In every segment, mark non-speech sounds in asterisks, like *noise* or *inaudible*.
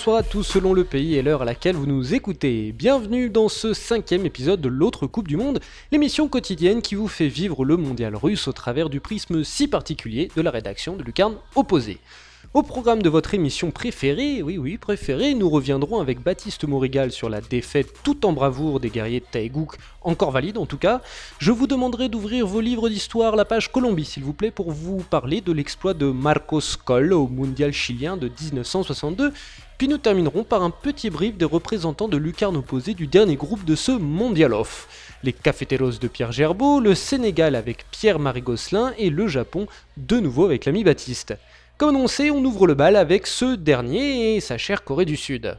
Bonsoir à tous selon le pays et l'heure à laquelle vous nous écoutez. Bienvenue dans ce cinquième épisode de l'autre Coupe du Monde, l'émission quotidienne qui vous fait vivre le mondial russe au travers du prisme si particulier de la rédaction de Lucarne Opposé. Au programme de votre émission préférée, oui oui préférée, nous reviendrons avec Baptiste Maurigal sur la défaite tout en bravoure des guerriers de Taegouk, encore valide en tout cas. Je vous demanderai d'ouvrir vos livres d'histoire, la page Colombie s'il vous plaît, pour vous parler de l'exploit de Marcos Coll au mondial chilien de 1962. Puis nous terminerons par un petit brief des représentants de lucarne opposée du dernier groupe de ce Mondial Off. Les Cafeteros de Pierre Gerbeau, le Sénégal avec Pierre-Marie Gosselin et le Japon de nouveau avec l'ami Baptiste. Comme annoncé, on ouvre le bal avec ce dernier et sa chère Corée du Sud.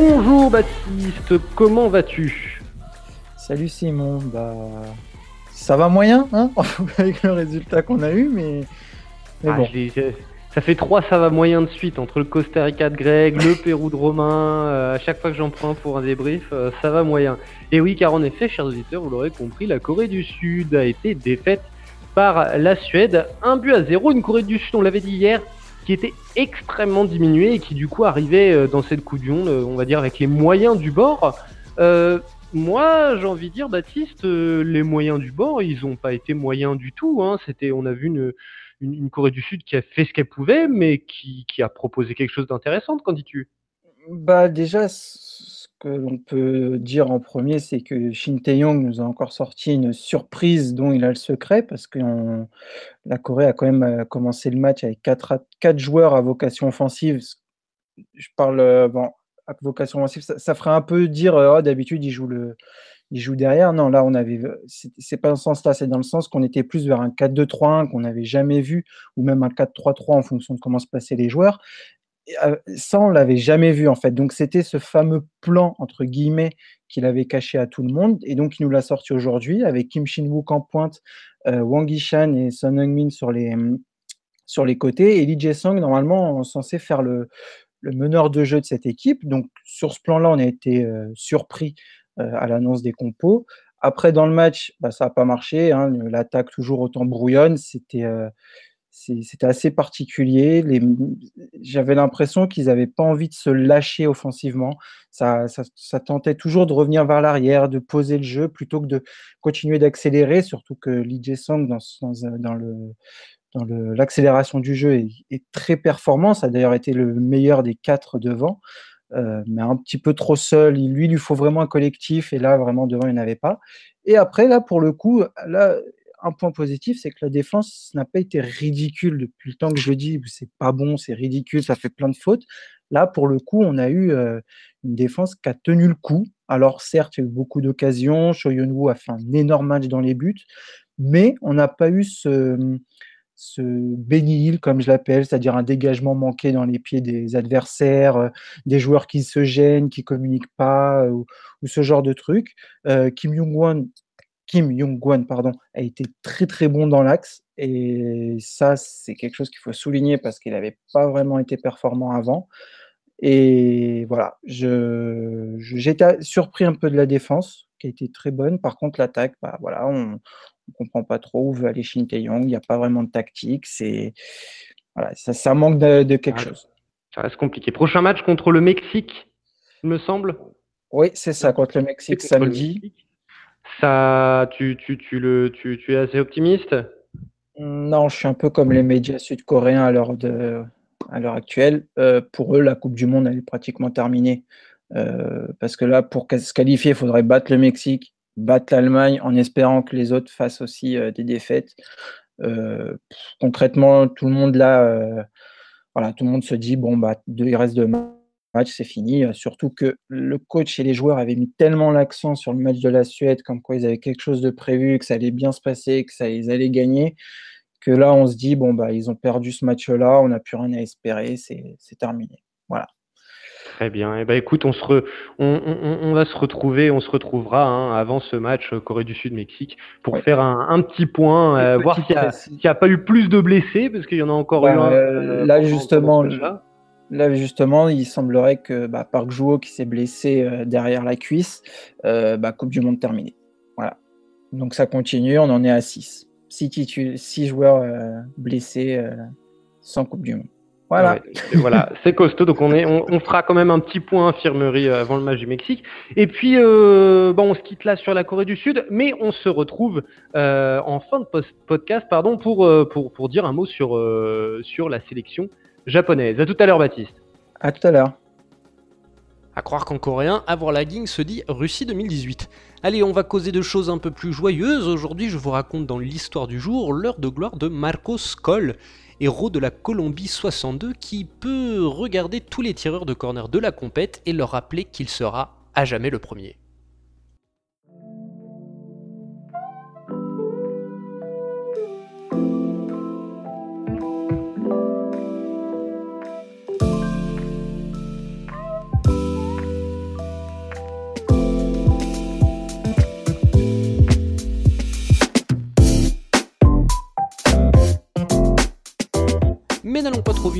Bonjour Baptiste, comment vas-tu? Salut Simon, bah ça va moyen hein *laughs* avec le résultat qu'on a eu, mais, ah, bon. ça fait trois ça va moyen de suite entre le Costa Rica de Greg, le *laughs* Pérou de Romain. Euh, à chaque fois que j'en prends pour un débrief, euh, ça va moyen. Et oui, car en effet, chers auditeurs, vous l'aurez compris, la Corée du Sud a été défaite par la Suède, un but à zéro. Une Corée du Sud, on l'avait dit hier, qui était extrêmement diminuée et qui du coup arrivait euh, dans cette Coupe du Monde, on va dire avec les moyens du bord. Moi, j'ai envie de dire, Baptiste, euh, les moyens du bord, ils n'ont pas été moyens du tout. Hein. C'était, on a vu une, Corée du Sud qui a fait ce qu'elle pouvait, mais qui, a proposé quelque chose d'intéressant, qu'en dis-tu? Bah déjà, que l'on peut dire en premier, c'est que Shin Tae-yong nous a encore sorti une surprise dont il a le secret, parce que la Corée a quand même euh, commencé le match avec quatre, joueurs à vocation offensive. Je parle, euh, bon, vocation offensive, ça, ferait un peu dire euh, oh, d'habitude il joue le il derrière. Non, là on avait c'est pas dans ce sens-là, c'est dans le sens qu'on était plus vers un 4-2-3-1 qu'on n'avait jamais vu ou même un 4-3-3 en fonction de comment se passaient les joueurs. Euh, ça on l'avait jamais vu en fait. Donc c'était ce fameux plan entre guillemets qu'il avait caché à tout le monde et donc il nous l'a sorti aujourd'hui avec Kim Shin-wook en pointe, euh, Wang Yishan et Son Heung-min sur les sur les côtés et Lee Jae-sung normalement censé faire le le meneur de jeu de cette équipe. Donc sur ce plan-là, on a été euh, surpris euh, à l'annonce des compos. Après, dans le match, bah, ça n'a pas marché. Hein. L'attaque toujours autant brouillonne. C'était c'était assez particulier. J'avais l'impression qu'ils n'avaient pas envie de se lâcher offensivement. Ça, tentait toujours de revenir vers l'arrière, de poser le jeu plutôt que de continuer d'accélérer, surtout que Lee Jae-sung dans, dans, dans, le, dans l'accélération du jeu est, très performant. Ça a d'ailleurs été le meilleur des quatre devant, euh, mais un petit peu trop seul. lui, il lui faut vraiment un collectif, et là, vraiment, devant, il n'y en avait pas. Et après, là, pour le coup, là, un point positif, c'est que la défense n'a pas été ridicule depuis le temps que je dis. C'est pas bon, c'est ridicule, ça fait plein de fautes. Là, pour le coup, on a eu euh, une défense qui a tenu le coup. Alors, certes, il y a eu beaucoup d'occasions. Shoyun a fait un énorme match dans les buts, mais on n'a pas eu ce, ce comme je l'appelle, c'est-à-dire un dégagement manqué dans les pieds des adversaires, euh, des joueurs qui se gênent, qui communiquent pas, euh, ou, ce genre de truc. Kim Jong-won, Kim Jong-won, pardon, a été très très bon dans l'axe, et ça c'est quelque chose qu'il faut souligner parce qu'il n'avait pas vraiment été performant avant. Et voilà, j'étais surpris un peu de la défense qui a été très bonne. Par contre, l'attaque, bah voilà, on, on comprend pas trop où veut aller Shin Tae-yong. Il n'y a pas vraiment de tactique. C'est voilà, ça, ça manque de, quelque chose. Ça reste compliqué. Prochain match contre le Mexique, il me semble. Oui, c'est ça, contre le Mexique samedi. Ça, tu, tu, tu, le, tu, tu es assez optimiste? Non, je suis un peu comme les médias sud-coréens à l'heure actuelle. Euh, pour eux, la Coupe du Monde est pratiquement terminée. Euh, parce que là, pour se qualifier, il faudrait battre le Mexique battre l'Allemagne en espérant que les autres fassent aussi euh, des défaites. Concrètement, tout le monde là, voilà, tout le monde se dit bon bah il reste matchs, c'est fini. Surtout que le coach et les joueurs avaient mis tellement l'accent sur le match de la Suède, comme quoi ils avaient quelque chose de prévu, que ça allait bien se passer, que ça ils allaient gagner, que là on se dit bon bah ils ont perdu ce match-là, on n'a plus rien à espérer, c'est terminé. Voilà. Très bien. Et eh ben, écoute, on, se on, va se retrouver, on se retrouvera hein, avant ce match euh, Corée du Sud-Mexique pour faire un, petit point, euh, voir s'il n'y a, pas eu plus de blessés, parce qu'il y en a encore eu un. Euh, là, justement, là. justement, il semblerait que bah, Park Juo, qui s'est blessé derrière la cuisse, bah, Coupe du Monde terminée. Voilà. Donc ça continue, on en est à 6. 6 joueurs blessés sans Coupe du Monde. Voilà. *laughs* c'est costaud. Donc on, est, on, fera quand même un petit point infirmerie euh, avant le match du Mexique. Et puis, euh, bon, on se quitte là sur la Corée du Sud, mais on se retrouve euh, en fin de podcast pardon, pour, dire un mot sur la sélection japonaise. À tout à l'heure, Baptiste. À tout à l'heure. À croire qu'en coréen, avoir la ging se dit Russie 2018. Allez, on va causer de choses un peu plus joyeuses. Aujourd'hui, je vous raconte dans l'histoire du jour l'heure de gloire de Marcos Koll héros de la Colombie 62 qui peut regarder tous les tireurs de corner de la compète et leur rappeler qu'il sera à jamais le premier.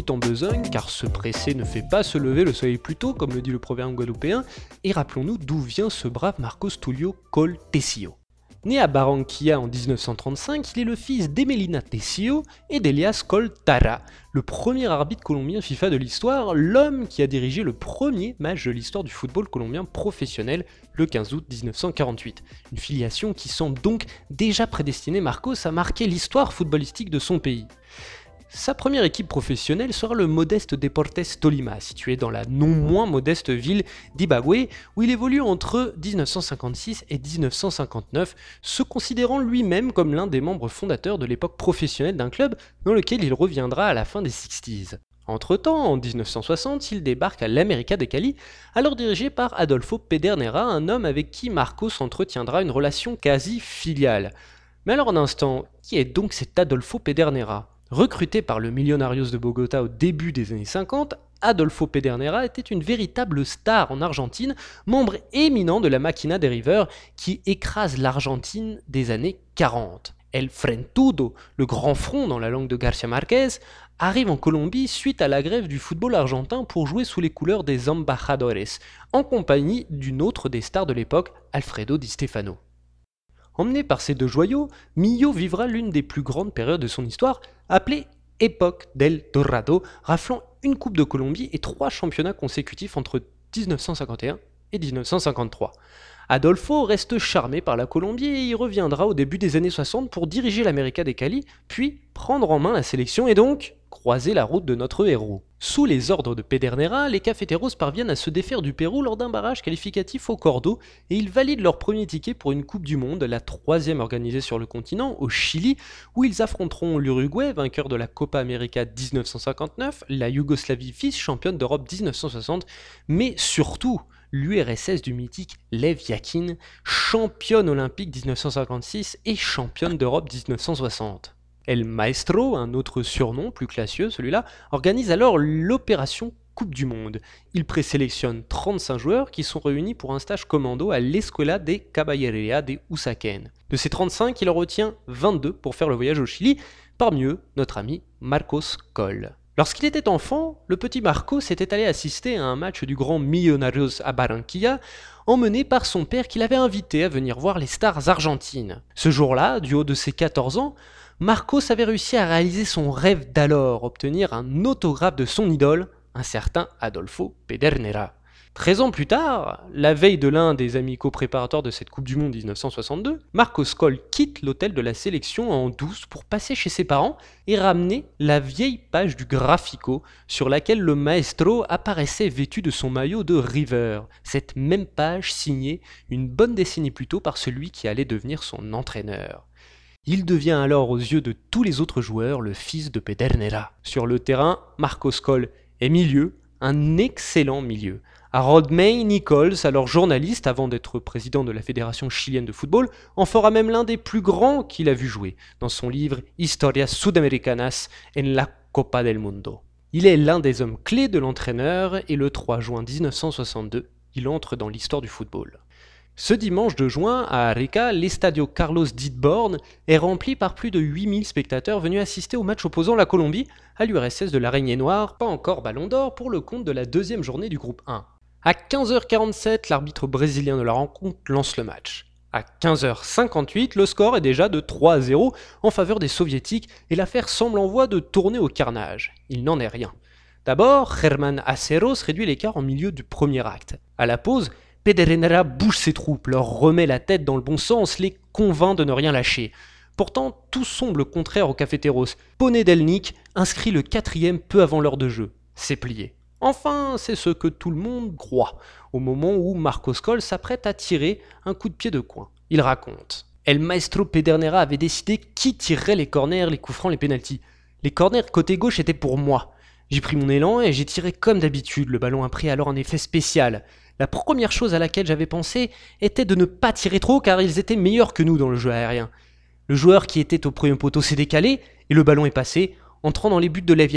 En besogne, car se presser ne fait pas se lever le soleil plus tôt, comme le dit le proverbe guadeloupéen, et rappelons-nous d'où vient ce brave Marcos Tulio Col Tessio. Né à Barranquilla en 1935, il est le fils d'Emelina Tessio et d'Elias Col Tara, le premier arbitre colombien FIFA de l'histoire, l'homme qui a dirigé le premier match de l'histoire du football colombien professionnel le 15 août 1948. Une filiation qui semble donc déjà prédestiner Marcos à marquer l'histoire footballistique de son pays. Sa première équipe professionnelle sera le modeste Deportes Tolima, situé dans la non moins modeste ville d'Ibagüe, où il évolue entre 1956 et 1959, se considérant lui-même comme l'un des membres fondateurs de l'époque professionnelle d'un club dans lequel il reviendra à la fin des 60s. Entre-temps, en 1960, il débarque à l'América de Cali, alors dirigé par Adolfo Pedernera, un homme avec qui Marcos entretiendra une relation quasi filiale. Mais alors un instant, qui est donc cet Adolfo Pedernera? Recruté par le Millonarios de Bogota au début des années 50, Adolfo Pedernera était une véritable star en Argentine, membre éminent de la Máquina de River qui écrase l'Argentine des années 40. El Frentudo, le grand front dans la langue de Garcia Marquez, arrive en Colombie suite à la grève du football argentin pour jouer sous les couleurs des Embajadores, en compagnie d'une autre des stars de l'époque, Alfredo Di Stefano. Emmené par ces deux joyaux, Millo vivra l'une des plus grandes périodes de son histoire, appelée Époque del Dorado, raflant une Coupe de Colombie et trois championnats consécutifs entre 1951 et 1953. Adolfo reste charmé par la Colombie et y reviendra au début des années 60 pour diriger l'América des Cali, puis prendre en main la sélection et donc croiser la route de notre héros. Sous les ordres de Pedernera, les cafeteros parviennent à se défaire du Pérou lors d'un barrage qualificatif au Cordo et ils valident leur premier ticket pour une Coupe du Monde, la troisième organisée sur le continent, au Chili, où ils affronteront l'Uruguay, vainqueur de la Copa América 1959, la Yougoslavie vice-championne d'Europe 1960, mais surtout l'URSS du mythique Lev Yakin, championne olympique 1956 et championne d'Europe 1960. El Maestro, un autre surnom plus classieux celui-là, organise alors l'opération Coupe du Monde. Il présélectionne 35 joueurs qui sont réunis pour un stage commando à l'Escuela de Caballeria de Usaquén. De ces 35, il en retient 22 pour faire le voyage au Chili, parmi eux notre ami Marcos Coll. Lorsqu'il était enfant, le petit Marcos était allé assister à un match du Grand Millonarios à Barranquilla, emmené par son père qui l'avait invité à venir voir les stars argentines. Ce jour-là, du haut de ses 14 ans, Marcos avait réussi à réaliser son rêve d'alors, obtenir un autographe de son idole, un certain Adolfo Pedernera. Treize ans plus tard, la veille de l'un des amicaux préparatoires de cette Coupe du Monde 1962, Marcos Coll quitte l'hôtel de la sélection en douce pour passer chez ses parents et ramener la vieille page du Graphico sur laquelle le maestro apparaissait vêtu de son maillot de River, cette même page signée une bonne décennie plus tôt par celui qui allait devenir son entraîneur. Il devient alors aux yeux de tous les autres joueurs le fils de Pedernera. Sur le terrain, Marcos Coll est milieu, un excellent milieu. Harold May Nichols, alors journaliste avant d'être président de la Fédération chilienne de football, en fera même l'un des plus grands qu'il a vu jouer, dans son livre Historias Sudamericanas en la Copa del Mundo. Il est l'un des hommes clés de l'entraîneur et le 3 juin 1962, il entre dans l'histoire du football. Ce dimanche de juin, à Arica, l'Estadio Carlos Didborn est rempli par plus de 8000 spectateurs venus assister au match opposant la Colombie à l'URSS de l'Araignée Noire, pas encore ballon d'or pour le compte de la deuxième journée du groupe 1. À 15h47, l'arbitre brésilien de la rencontre lance le match. À 15h58, le score est déjà de 3 à 0 en faveur des soviétiques et l'affaire semble en voie de tourner au carnage. Il n'en est rien. D'abord, Herman Aceros réduit l'écart en milieu du premier acte. À la pause, Pedernera bouge ses troupes, leur remet la tête dans le bon sens, les convainc de ne rien lâcher. Pourtant, tout semble contraire au Cafeteros. Delnik inscrit le quatrième peu avant l'heure de jeu. C'est plié. Enfin, c'est ce que tout le monde croit, au moment où Marcos Coll s'apprête à tirer un coup de pied de coin. Il raconte. El Maestro Pedernera avait décidé qui tirerait les corners, les coups francs, les pénalties. Les corners côté gauche étaient pour moi. J'ai pris mon élan et j'ai tiré comme d'habitude. Le ballon a pris alors un effet spécial. La première chose à laquelle j'avais pensé était de ne pas tirer trop car ils étaient meilleurs que nous dans le jeu aérien. Le joueur qui était au premier poteau s'est décalé et le ballon est passé, entrant dans les buts de Lev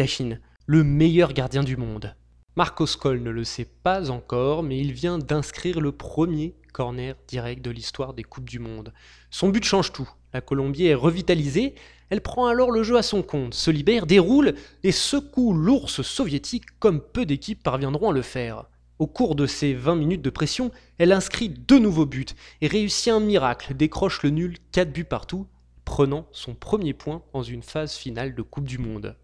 le meilleur gardien du monde. Marcos Koll ne le sait pas encore, mais il vient d'inscrire le premier corner direct de l'histoire des Coupes du Monde. Son but change tout. La Colombie est revitalisée, elle prend alors le jeu à son compte, se libère, déroule et secoue l'ours soviétique comme peu d'équipes parviendront à le faire. Au cours de ces 20 minutes de pression, elle inscrit deux nouveaux buts et réussit un miracle, décroche le nul 4 buts partout, prenant son premier point dans une phase finale de Coupe du Monde.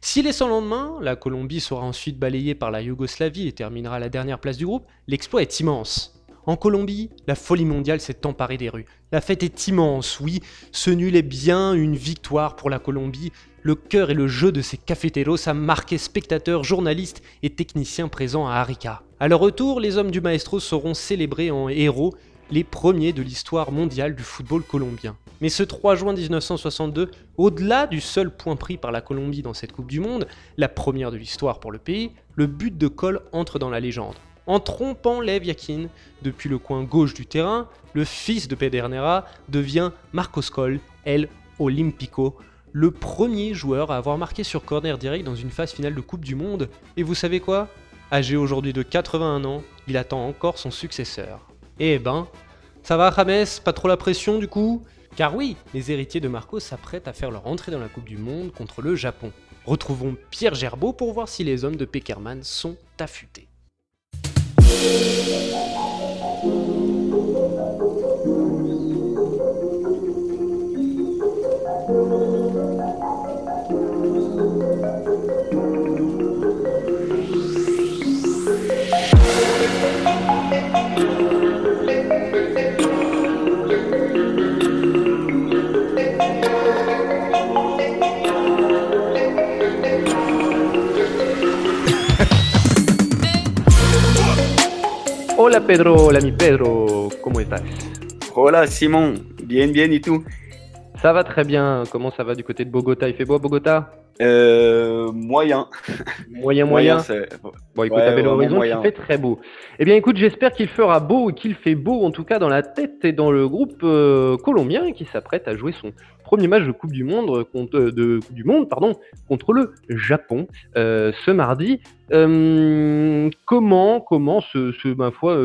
S'il est sans lendemain, la Colombie sera ensuite balayée par la Yougoslavie et terminera à la dernière place du groupe, l'exploit est immense. En Colombie, la folie mondiale s'est emparée des rues. La fête est immense, oui, ce nul est bien une victoire pour la Colombie. Le cœur et le jeu de ces cafeteros a marqué spectateurs, journalistes et techniciens présents à Arica. À leur retour, les hommes du maestro seront célébrés en héros, les premiers de l'histoire mondiale du football colombien. Mais ce 3 juin 1962, au-delà du seul point pris par la Colombie dans cette Coupe du Monde, la première de l'histoire pour le pays, le but de Cole entre dans la légende. En trompant Lev Yakin depuis le coin gauche du terrain, le fils de Pedernera devient Marcos Cole, El Olímpico, le premier joueur à avoir marqué sur corner direct dans une phase finale de Coupe du Monde. Et vous savez quoi? Âgé aujourd'hui de 81 ans, il attend encore son successeur. Eh ben, ça va James? Pas trop la pression du coup? Car oui, les héritiers de Marco s'apprêtent à faire leur entrée dans la Coupe du Monde contre le Japon. Retrouvons Pierre Gerbeau pour voir si les hommes de Peckerman sont affûtés. Thank you. Hola Pedro, l'ami Pedro, comment estás? Hola Simon, bien bien. Et tout Ça va très bien, comment ça va du côté de Bogota? Il fait beau à Bogota? Euh, moyen. Moyen, moyen. bon, écoute, à Belo Horizon, il fait très beau. Eh bien, écoute, j'espère qu'il fera beau et qu'il fait beau, en tout cas dans la tête et dans le groupe euh, colombien qui s'apprête à jouer son premier match de Coupe du Monde contre, euh, de du Monde, pardon, contre le Japon euh, ce mardi. comment, comment ce, ce ma foi,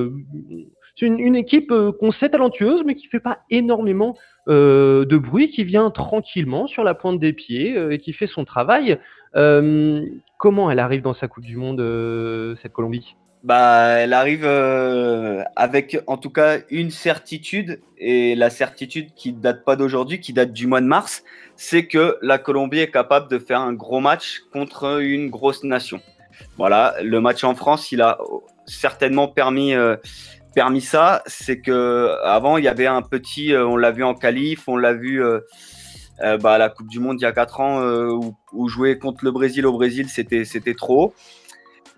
c'est une, une, équipe qu'on sait talentueuse, mais qui fait pas énormément euh, de bruit qui vient tranquillement sur la pointe des pieds euh, et qui fait son travail. Euh, comment elle arrive dans sa Coupe du Monde, cette Colombie? Bah, elle arrive avec en tout cas une certitude, et la certitude qui date pas d'aujourd'hui, qui date du mois de mars, c'est que la Colombie est capable de faire un gros match contre une grosse nation. Voilà, le match en France, il a certainement permis permis ça, c'est que avant il y avait un petit, euh, on l'a vu en qualif, on l'a vu euh, euh, bah, à la Coupe du Monde il y a 4 ans où, jouer contre le Brésil au Brésil c'était c'était trop.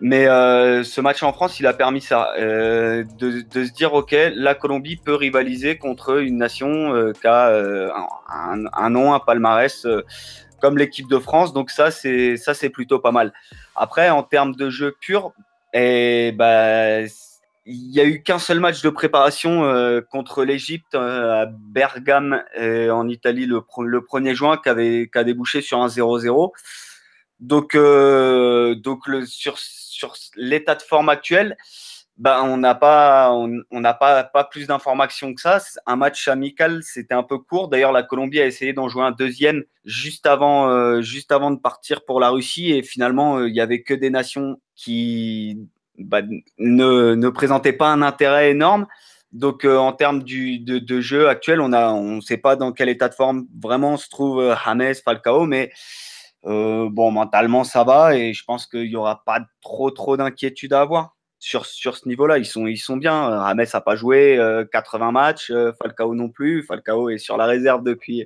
Mais ce match en France, il a permis ça, de, se dire ok, la Colombie peut rivaliser contre une nation qui a un, un, nom, un palmarès comme l'équipe de France. Donc ça c'est ça c'est plutôt pas mal. Après en termes de jeu pur, et eh, bah il n'y a eu qu'un seul match de préparation euh, contre l'Égypte euh, à Bergame en Italie le, le 1er juin qui, avait, qui a débouché sur un 0-0. Donc, euh, donc le, sur, sur l'état de forme actuel, ben, on n'a pas, on n'a pas, pas plus d'informations que ça. Un match amical, c'était un peu court. D'ailleurs, la Colombie a essayé d'en jouer un deuxième juste avant, euh, juste avant de partir pour la Russie. Et finalement, euh, il y avait que des nations qui bah, ne, ne présentaient pas un intérêt énorme. Donc, euh, en termes de, de, jeu actuel, on a, on sait pas dans quel état de forme vraiment se trouve James Falcao, mais bon, mentalement, ça va. Et je pense qu'il y aura pas trop, trop d'inquiétude à avoir sur, sur ce niveau-là. Ils sont, ils sont bien. Rames n'a pas joué 80 euh, matchs, euh, Falcao non plus. Falcao est sur la réserve depuis,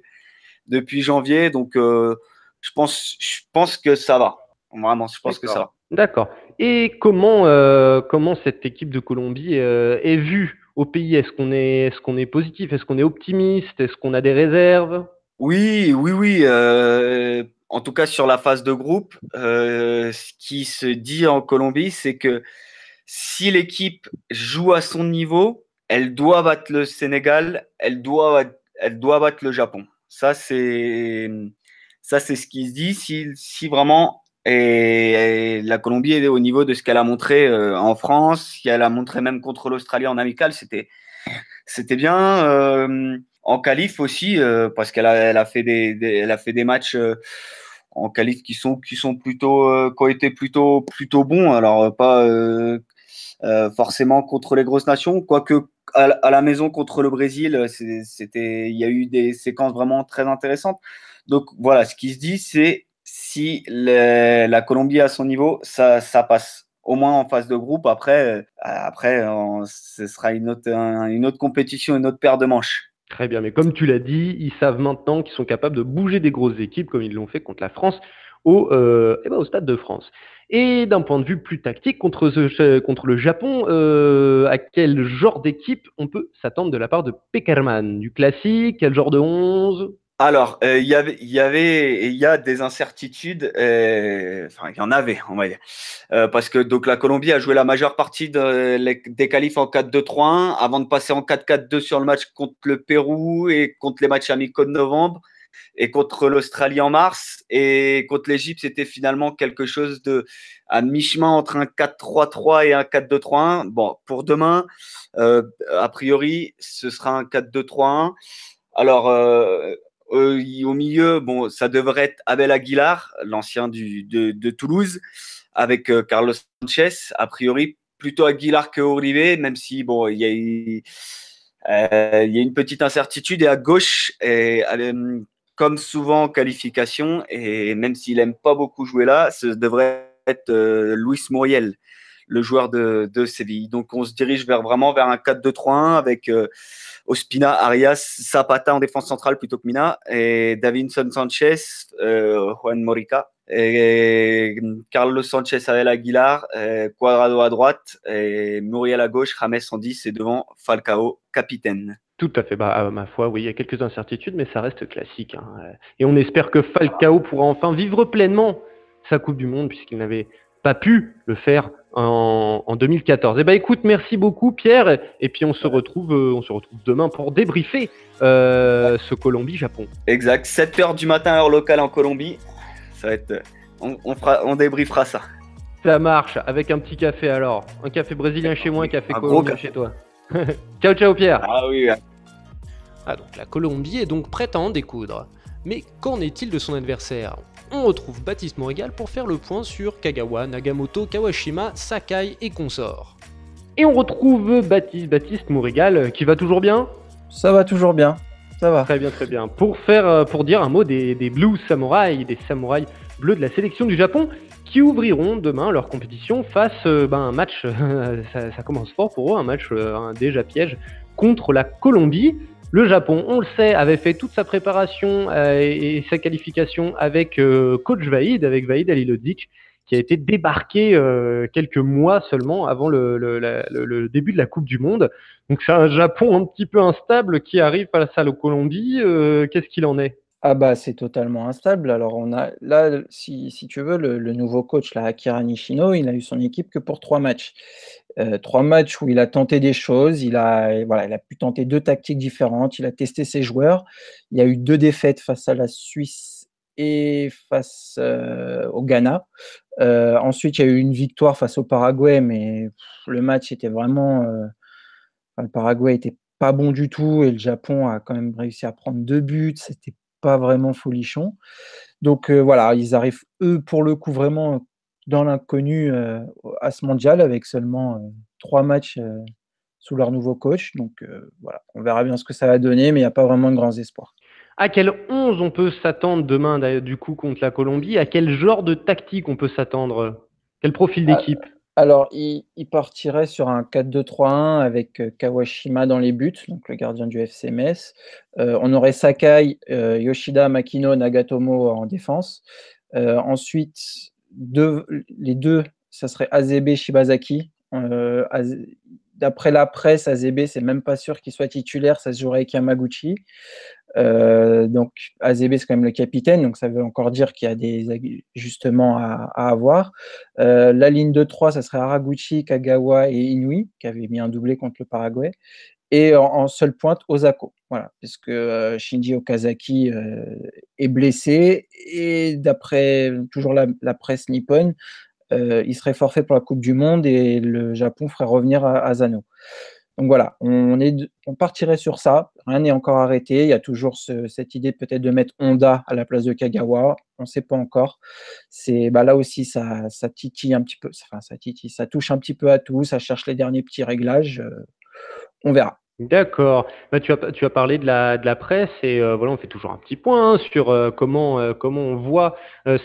depuis janvier. Donc, euh, je, pense, je pense que ça va. Vraiment, je pense que ça va. D'accord. Et comment, comment cette équipe de Colombie est vue au pays? Est-ce qu'on est, est, qu'on est positif? Est-ce qu'on est optimiste? Est-ce qu'on a des réserves? Oui, oui, oui. en tout cas, sur la phase de groupe, ce qui se dit en Colombie, c'est que si l'équipe joue à son niveau, elle doit battre le Sénégal, elle doit, elle doit battre le Japon. Ça, c'est ça, c'est ce qui se dit. Si, si vraiment et, la Colombie est au niveau de ce qu'elle a montré euh, en France, ce qu'elle a montré même contre l'Australie en amical, c'était c'était bien. Euh, en qualif aussi, euh, parce qu'elle a, elle a, fait des, elle a fait des matchs en qualif qui sont qui sont plutôt qui ont été plutôt plutôt bons alors pas forcément contre les grosses nations. Quoique à, la maison contre le Brésil, il y a eu des séquences vraiment très intéressantes. Donc voilà, ce qui se dit, c'est si la Colombie à son niveau, ça, passe au moins en phase de groupe. Après, euh, après ce sera une autre, une autre compétition, une autre paire de manches. Très bien, mais comme tu l'as dit, ils savent maintenant qu'ils sont capables de bouger des grosses équipes comme ils l'ont fait contre la France au, euh, eh ben, Stade de France. Et d'un point de vue plus tactique, contre le Japon, euh, à quel genre d'équipe on peut s'attendre de la part de Peckerman Du classique Quel genre de 11 alors, euh, il y avait, il y avait, il y a des incertitudes. Euh, enfin, il y en avait, on va dire, euh, parce que donc la Colombie a joué la majeure partie de, des qualifs en 4-2-3-1 avant de passer en 4-4-2 sur le match contre le Pérou et contre les matchs amicaux de novembre et contre l'Australie en mars. Et contre l'Égypte, c'était finalement quelque chose de à mi-chemin entre un 4-3-3 et un 4-2-3-1. Bon, pour demain, euh, a priori, ce sera un 4-2-3-1. Alors, euh, au milieu, bon, ça devrait être Abel Aguilar, l'ancien de, de, Toulouse, avec euh, Carlos Sanchez. A priori, plutôt Aguilar que Oribe, même si bon, il y a il y a une petite incertitude. Et à gauche, et, comme souvent en qualification, et même s'il aime pas beaucoup jouer là, ce devrait être euh, Luis Muriel, le joueur de, de, Séville. Donc on se dirige vers vraiment vers un 4-2-3-1 avec euh, Ospina, Arias, Zapata en défense centrale plutôt que Mina, et Davinson Sanchez, euh, Juan Morica, et Carlos Sanchez Abel Aguilar, Cuadrado à droite, et Muriel à gauche, James en 10 et devant Falcao, capitaine. Tout à fait. Bah, à ma foi, oui, il y a quelques incertitudes, mais ça reste classique. Hein. Et on espère que Falcao pourra enfin vivre pleinement sa Coupe du Monde, puisqu'il n'avait pas pu le faire en, 2014. Eh ben, écoute, merci beaucoup, Pierre. Et puis, on se retrouve, euh, on se retrouve demain pour débriefer euh, ce Colombie-Japon. Exact. 7 heures du matin, heure locale en Colombie. Ça va être. On, fera, on débriefera ça. Ça marche. Avec un petit café alors. Un café brésilien chez moi, un café colombien chez toi. *laughs* ciao, ciao, Pierre. Ah oui. Ah, donc la Colombie est donc prête à en découdre. Mais qu'en est-il de son adversaire? On retrouve Baptiste Morigal pour faire le point sur Kagawa, Nagamoto, Kawashima, Sakai et consorts. Et on retrouve Baptiste, Baptiste Morigal qui va toujours bien? Ça va toujours bien. Ça va. Très bien, très bien. Pour, faire, euh, pour dire un mot des, des Blue Samurai, des samouraïs bleus de la sélection du Japon, qui ouvriront demain leur compétition face à euh, ben, un match, *laughs* ça, commence fort pour eux, un match euh, déjà piège contre la Colombie. Le Japon, on le sait, avait fait toute sa préparation euh, et, sa qualification avec coach Vaïd, avec Vaïd Alilodzic, qui a été débarqué quelques mois seulement avant le, le, début de la Coupe du Monde. Donc c'est un Japon un petit peu instable qui arrive face à la Colombie. Qu'est-ce qu'il en est? Ah bah, c'est totalement instable. Alors on a là, si si tu veux, le nouveau coach là, Akira Nishino, il a eu son équipe que pour trois matchs. Euh, trois matchs où il a tenté des choses, il a voilà, il a pu tenter deux tactiques différentes, il a testé ses joueurs. Il y a eu deux défaites face à la Suisse et face au Ghana. ensuite, il y a eu une victoire face au Paraguay, mais le match était vraiment. le Paraguay était pas bon du tout et le Japon a quand même réussi à prendre deux buts. C'était pas vraiment folichon. Donc voilà, ils arrivent eux pour le coup vraiment dans l'inconnu à ce mondial avec seulement trois matchs sous leur nouveau coach. Donc voilà, on verra bien ce que ça va donner, mais il n'y a pas vraiment de grands espoirs. À quel 11 on peut s'attendre demain du coup contre la Colombie? À quel genre de tactique on peut s'attendre? Quel profil ah, d'équipe? Alors, il, partirait sur un 4-2-3-1 avec Kawashima dans les buts, donc le gardien du FC Metz. on aurait Sakai, Yoshida, Makino, Nagatomo en défense. ensuite, les deux, ça serait Azebe, Shibazaki. D'après la presse, Azebe, c'est même pas sûr qu'il soit titulaire, ça se jouerait avec Yamaguchi. Euh, donc Azebe c'est quand même le capitaine, donc ça veut encore dire qu'il y a des ajustements à, avoir. Euh, la ligne de 3, ça serait Haraguchi, Kagawa et Inui, qui avaient mis un doublé contre le Paraguay. Et en, seule pointe, Osako. Voilà, puisque euh, Shinji Okazaki est blessé. Et d'après toujours la, presse nippone, il serait forfait pour la Coupe du Monde et le Japon ferait revenir à Asano. Donc voilà, on, est, partirait sur ça. Rien n'est encore arrêté. Il y a toujours cette idée peut-être de mettre Honda à la place de Kagawa. On ne sait pas encore. C'est bah là aussi ça, titille un petit peu. Enfin, ça titille, ça touche un petit peu à tout. Ça cherche les derniers petits réglages. Euh, on verra. D'accord. Bah, tu, as, parlé de la, de la presse et euh, voilà, on fait toujours un petit point hein, sur euh, comment, comment on voit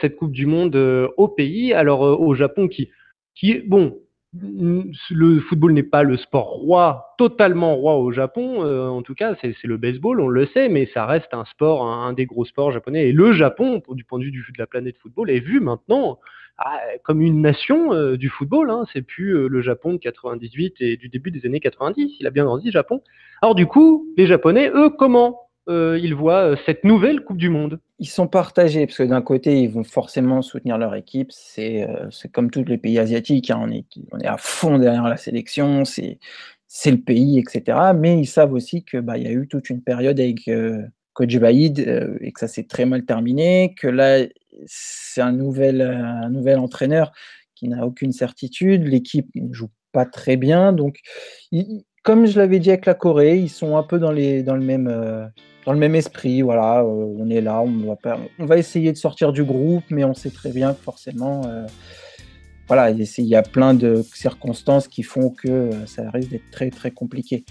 cette Coupe du Monde au pays. Alors au Japon qui, qui bon, le football n'est pas le sport roi, totalement roi au Japon. Euh, en tout cas, c'est le baseball, on le sait, mais ça reste un sport, un, des gros sports japonais. Et le Japon, du point de vue du, de la planète football, est vu maintenant ah, comme une nation euh, du football. Hein. C'est plus euh, le Japon de 98 et du début des années 90. Il a bien grandi, Japon. Alors du coup, les Japonais, eux, comment? Euh, ils voient euh, cette nouvelle Coupe du Monde Ils sont partagés, parce que d'un côté, ils vont forcément soutenir leur équipe. C'est euh, comme tous les pays asiatiques, hein. on, est, on, est, à fond derrière la sélection, c'est le pays, etc. Mais ils savent aussi qu'il bah, y a eu toute une période avec Coach Baïd et que ça s'est très mal terminé, que là, c'est un nouvel, un nouvel entraîneur qui n'a aucune certitude, l'équipe ne joue pas très bien, donc comme je l'avais dit avec la Corée, ils sont un peu dans, les, dans le même dans le même esprit, voilà, euh, on est là, on va, essayer de sortir du groupe, mais on sait très bien que forcément, euh, voilà, il y a plein de circonstances qui font que euh, ça risque d'être très très compliqué.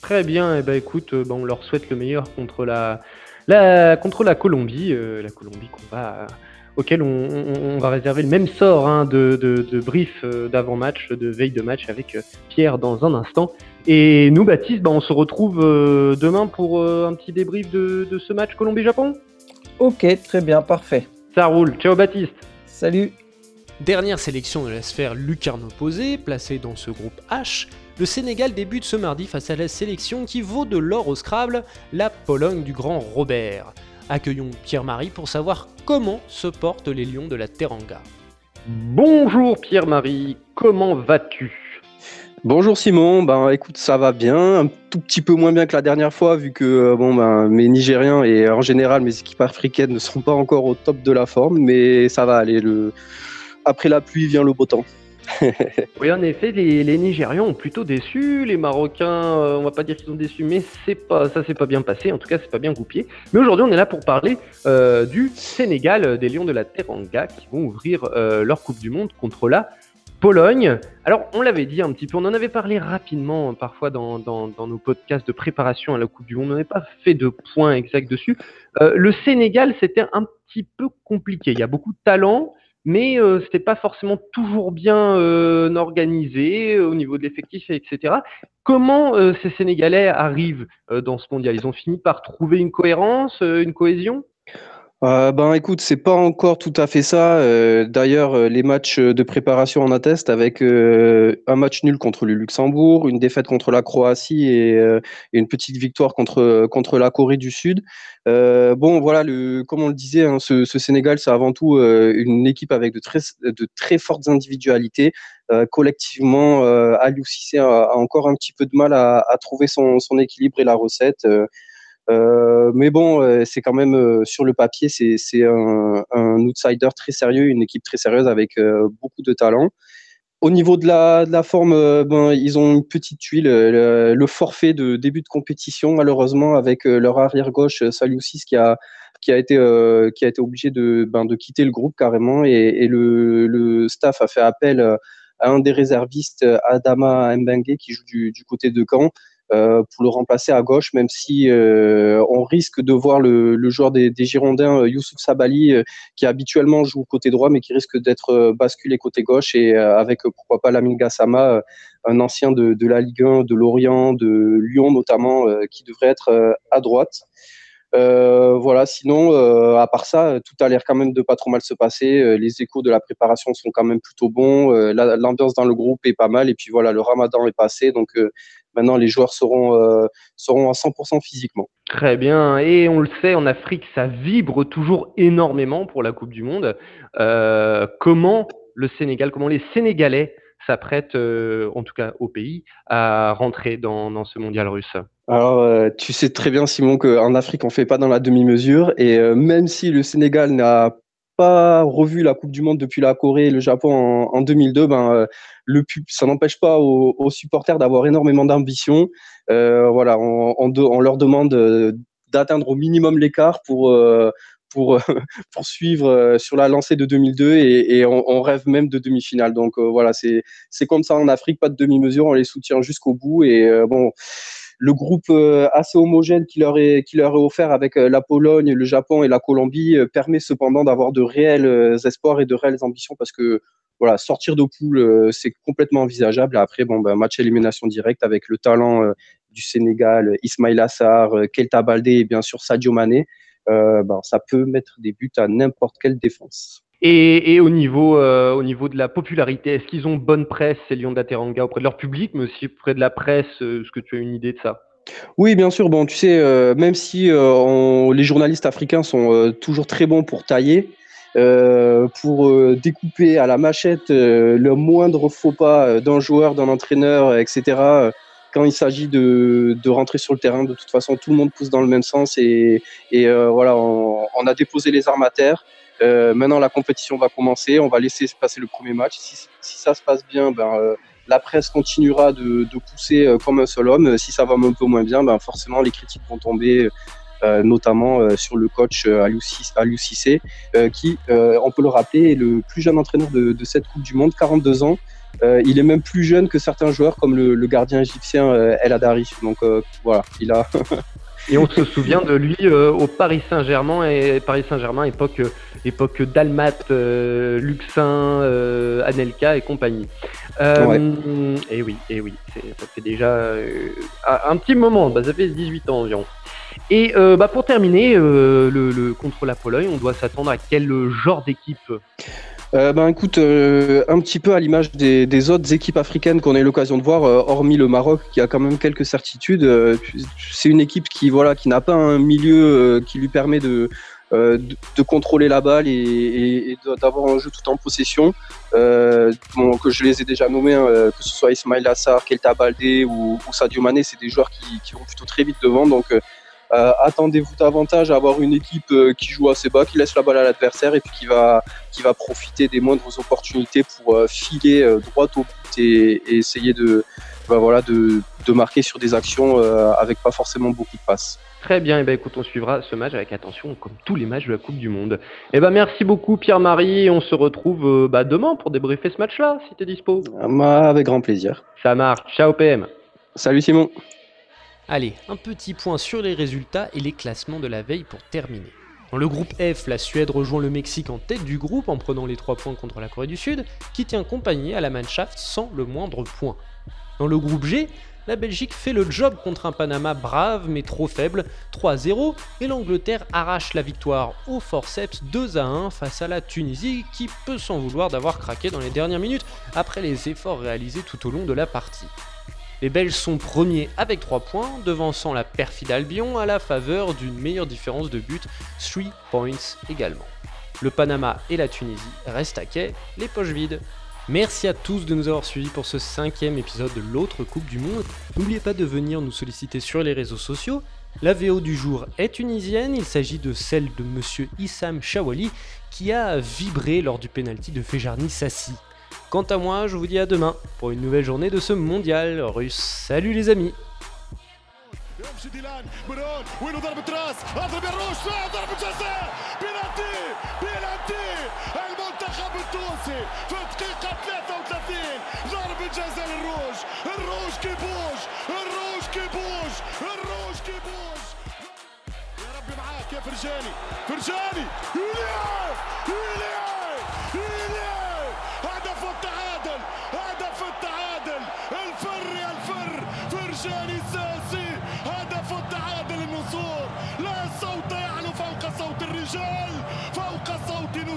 Très bien, et eh ben écoute, bah, on leur souhaite le meilleur contre la, la contre la Colombie, la Colombie qu'on va auquel on, va réserver le même sort hein, de, brief d'avant-match, de veille de match avec Pierre dans un instant. Et nous, Baptiste, bah, on se retrouve euh, demain pour euh, un petit débrief de, ce match Colombie-Japon Ok, très bien, parfait. Ça roule. Ciao, Baptiste. Salut. Dernière sélection de la sphère lucarno-posée, placée dans ce groupe H, le Sénégal débute ce mardi face à la sélection qui vaut de l'or au Scrabble, la Pologne du grand Robert. Accueillons Pierre-Marie pour savoir comment se portent les lions de la Teranga. Bonjour Pierre-Marie, comment vas-tu? Bonjour Simon, ben écoute ça va bien, un tout petit peu moins bien que la dernière fois vu que euh, bon ben mes Nigériens et en général mes équipes africaines ne sont pas encore au top de la forme, mais ça va aller. Le... Après la pluie vient le beau temps. *laughs* oui en effet les, les, Nigérians ont plutôt déçu, les Marocains euh, on va pas dire qu'ils ont déçu mais c'est pas ça s'est pas bien passé, en tout cas c'est pas bien goupillé. Mais aujourd'hui on est là pour parler euh, du Sénégal, des Lions de la Teranga qui vont ouvrir leur Coupe du Monde contre la Pologne. Alors, on l'avait dit un petit peu, on en avait parlé rapidement hein, parfois dans, nos podcasts de préparation à la Coupe du Monde. On n'avait pas fait de points exacts dessus. Euh, le Sénégal, c'était un petit peu compliqué. Il y a beaucoup de talent, mais euh, ce n'était pas forcément toujours bien euh, organisé au niveau de l'effectif, etc. Comment ces Sénégalais arrivent dans ce mondial? Ils ont fini par trouver une cohérence, une cohésion? Euh, ben écoute, c'est pas encore tout à fait ça. Euh, d'ailleurs, euh, les matchs de préparation en attestent avec un match nul contre le Luxembourg, une défaite contre la Croatie et, une petite victoire contre contre la Corée du Sud. bon, voilà, le, comme on le disait, hein, ce, Sénégal, c'est avant tout une équipe avec de très de très fortes individualités. collectivement, Aliou Cissé a, encore un petit peu de mal à, à trouver son, son équilibre et la recette. Mais bon, c'est quand même sur le papier, c'est un, outsider très sérieux, une équipe très sérieuse avec beaucoup de talent. Au niveau de la, forme, euh, ben, ils ont une petite tuile. Euh, le, forfait de début de compétition, malheureusement, avec euh, leur arrière gauche, Saliusis, qui a qui a été obligé de ben, de quitter le groupe carrément, et, le, staff a fait appel à un des réservistes, Adama Mbengue, qui joue du, du côté de Caen, euh, pour le remplacer à gauche, même si euh, on risque de voir le, joueur des, Girondins, euh, Youssouf Sabali, qui habituellement joue côté droit, mais qui risque d'être basculé côté gauche, et avec pourquoi pas Lamine Gassama, un ancien de, la Ligue 1, de Lorient, de Lyon notamment, qui devrait être à droite. Euh, voilà, sinon, euh, à part ça, tout a l'air quand même de pas trop mal se passer. Euh, les échos de la préparation sont quand même plutôt bons. L'ambiance dans le groupe est pas mal. Et puis voilà, le ramadan est passé. Donc maintenant, les joueurs seront, seront à 100% physiquement. Très bien. Et on le sait, en Afrique, ça vibre toujours énormément pour la Coupe du Monde. comment le Sénégal, comment les Sénégalais s'apprêtent, en tout cas au pays, à rentrer dans, dans ce mondial russe? Alors, euh, tu sais très bien, Simon, qu'en Afrique, on fait pas dans la demi-mesure. Et euh, même si le Sénégal n'a revu la Coupe du Monde depuis la Corée et le Japon en, 2002, ben, euh, le ça n'empêche pas aux, supporters d'avoir énormément d'ambition. voilà, on, leur demande d'atteindre au minimum l'écart pour pour *laughs* poursuivre sur la lancée de 2002 et, on, rêve même de demi-finale. Donc voilà, c'est c'est comme ça en Afrique, pas de demi-mesure, on les soutient jusqu'au bout et bon le groupe euh, assez homogène qui leur est, offert avec euh, la Pologne, le Japon et la Colombie euh, permet cependant d'avoir de réels espoirs et de réelles ambitions parce que voilà, sortir de poule, c'est complètement envisageable. après, bon, ben, match élimination directe avec le talent du Sénégal, Ismail Assar, Kelta Baldé et bien sûr Sadio Mané, ben, ça peut mettre des buts à n'importe quelle défense. Et, au, niveau, euh, au niveau de la popularité, est-ce qu'ils ont bonne presse, ces Lions d'Ateranga, auprès de leur public, mais aussi auprès de la presse euh, Est-ce que tu as une idée de ça? Oui, bien sûr. Bon, tu sais, euh, même si les journalistes africains sont toujours très bons pour tailler, pour découper à la machette le moindre faux pas d'un joueur, d'un entraîneur, etc. Quand il s'agit de, de, rentrer sur le terrain, de toute façon, tout le monde pousse dans le même sens et, voilà, on, a déposé les armes à terre. Euh, maintenant, la compétition va commencer. On va laisser se passer le premier match. Si, ça se passe bien, ben, euh, la presse continuera de, pousser euh, comme un seul homme. Si ça va un peu moins bien, ben, forcément, les critiques vont tomber. notamment sur le coach Aliou Cissé, qui, on peut le rappeler, est le plus jeune entraîneur de, cette Coupe du Monde, 42 ans. il est même plus jeune que certains joueurs comme le, gardien égyptien El Hadari. Donc voilà, il a, *laughs* Et on se souvient de lui euh, au Paris Saint-Germain et Paris Saint-Germain époque euh, époque Dalmat, euh, Luxin, Anelka et compagnie. Et oui, et oui, ça fait déjà un petit moment, bah, ça fait 18 ans environ. Et bah, pour terminer, le, contre la Pologne, on doit s'attendre à quel genre d'équipe? Euh, ben écoute, euh, un petit peu à l'image des, des, autres équipes africaines qu'on a eu l'occasion de voir, euh, hormis le Maroc qui a quand même quelques certitudes. Euh, c'est une équipe qui voilà qui n'a pas un milieu qui lui permet de, de, de, contrôler la balle et, et, d'avoir un jeu tout en possession. bon, que je les ai déjà nommés, hein, que ce soit Ismail Assar, Kelta Baldé ou, ou Sadio Mané, c'est des joueurs qui, qui, vont plutôt très vite devant. Donc euh, attendez-vous davantage à avoir une équipe euh, qui joue assez bas, qui laisse la balle à l'adversaire et puis qui va, qui va profiter des moindres opportunités pour euh, filer droit au but et, essayer de, bah voilà, de, de, marquer sur des actions avec pas forcément beaucoup de passes. Très bien, et eh ben écoute, on suivra ce match avec attention, comme tous les matchs de la Coupe du Monde. Et eh ben merci beaucoup Pierre-Marie, on se retrouve bah, demain pour débriefer ce match-là, si tu es dispo. Ah, avec grand plaisir. Ça marche, ciao PM. Salut Simon. Allez, un petit point sur les résultats et les classements de la veille pour terminer. Dans le groupe F, la Suède rejoint le Mexique en tête du groupe en prenant les 3 points contre la Corée du Sud, qui tient compagnie à la Mannschaft sans le moindre point. Dans le groupe G, la Belgique fait le job contre un Panama brave mais trop faible, 3-0, et l'Angleterre arrache la victoire au forceps 2-1 face à la Tunisie qui peut s'en vouloir d'avoir craqué dans les dernières minutes après les efforts réalisés tout au long de la partie. Les Belges sont premiers avec 3 points, devançant la perfide Albion à la faveur d'une meilleure différence de but, 3 points également. Le Panama et la Tunisie restent à quai, les poches vides. Merci à tous de nous avoir suivis pour ce cinquième épisode de l'autre Coupe du Monde. N'oubliez pas de venir nous solliciter sur les réseaux sociaux La VO du jour est tunisienne, il s'agit de celle de monsieur Issam Chawali qui a vibré lors du penalty de Fejarni Sassi. Quant à moi, je vous dis à demain pour une nouvelle journée de ce mondial russe. Salut les amis يمشي ديلان مرون وينو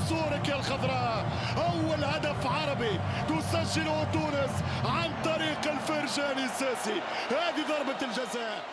جسورك يا الخضراء. أول هدف عربي تسجله تونس عن طريق الفرجاني الساسي. هذه ضربة الجزاء.